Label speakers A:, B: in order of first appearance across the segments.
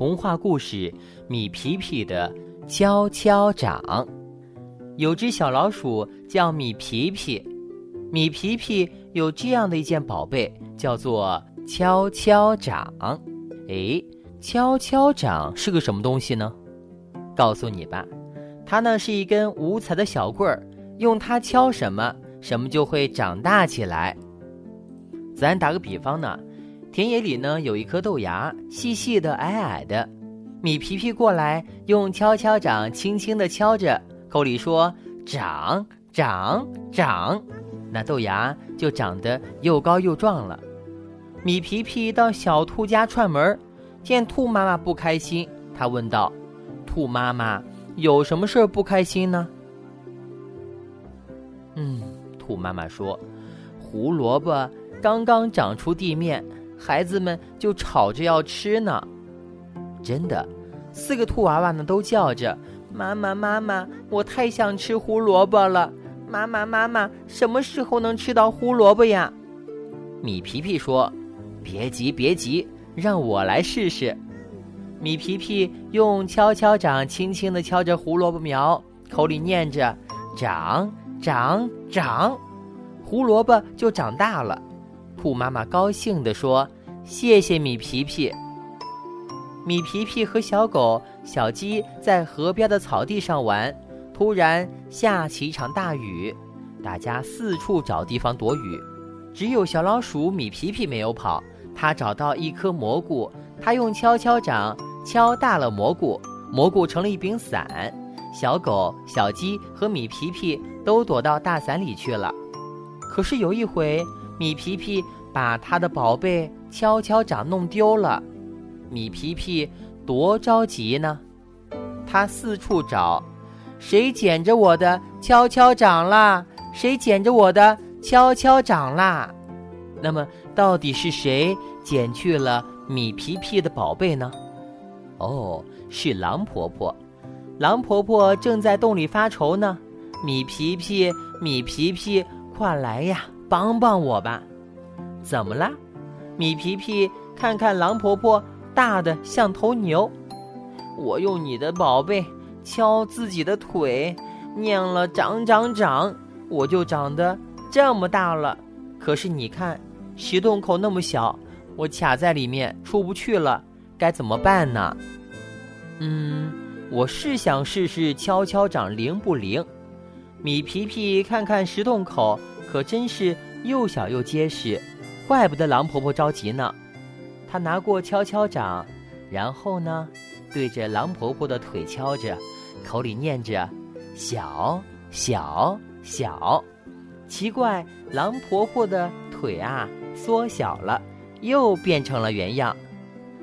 A: 童话故事《米皮皮的敲敲掌》。有只小老鼠叫米皮皮，米皮皮有这样的一件宝贝，叫做敲敲掌。哎，敲敲掌是个什么东西呢？告诉你吧，它呢是一根五彩的小棍儿，用它敲什么，什么就会长大起来。咱打个比方呢。田野里呢有一颗豆芽，细细的，矮矮的。米皮皮过来，用敲敲掌轻轻地敲着，口里说：“长长长。”那豆芽就长得又高又壮了。米皮皮到小兔家串门，见兔妈妈不开心，他问道：“兔妈妈，有什么事不开心呢？”嗯，兔妈妈说：“胡萝卜刚刚长出地面。”孩子们就吵着要吃呢，真的，四个兔娃娃呢都叫着：“妈妈，妈妈，我太想吃胡萝卜了！妈妈，妈妈，什么时候能吃到胡萝卜呀？”米皮皮说：“别急，别急，让我来试试。”米皮皮用敲敲掌轻轻地敲着胡萝卜苗，口里念着：“长，长，长。”胡萝卜就长大了。兔妈妈高兴地说：“谢谢米皮皮。”米皮皮和小狗、小鸡在河边的草地上玩，突然下起一场大雨，大家四处找地方躲雨，只有小老鼠米皮皮没有跑。它找到一颗蘑菇，它用敲敲掌敲大了蘑菇，蘑菇成了一柄伞。小狗、小鸡和米皮皮都躲到大伞里去了。可是有一回。米皮皮把他的宝贝敲敲掌弄丢了，米皮皮多着急呢。他四处找，谁捡着我的敲敲掌啦？谁捡着我的敲敲掌啦？那么，到底是谁捡去了米皮皮的宝贝呢？哦，是狼婆婆。狼婆婆正在洞里发愁呢。米皮皮，米皮皮，快来呀！帮帮我吧，怎么啦？米皮皮看看狼婆婆大的像头牛，我用你的宝贝敲自己的腿，念了长长长，我就长得这么大了。可是你看，石洞口那么小，我卡在里面出不去了，该怎么办呢？嗯，我是想试试敲敲掌灵不灵。米皮皮看看石洞口。可真是又小又结实，怪不得狼婆婆着急呢。她拿过敲敲掌，然后呢，对着狼婆婆的腿敲着，口里念着“小小小”。奇怪，狼婆婆的腿啊缩小了，又变成了原样。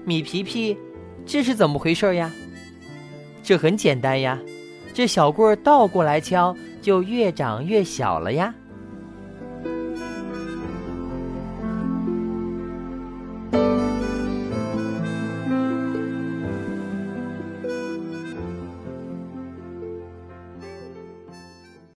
A: 米皮皮，这是怎么回事呀？这很简单呀，这小棍儿倒过来敲，就越长越小了呀。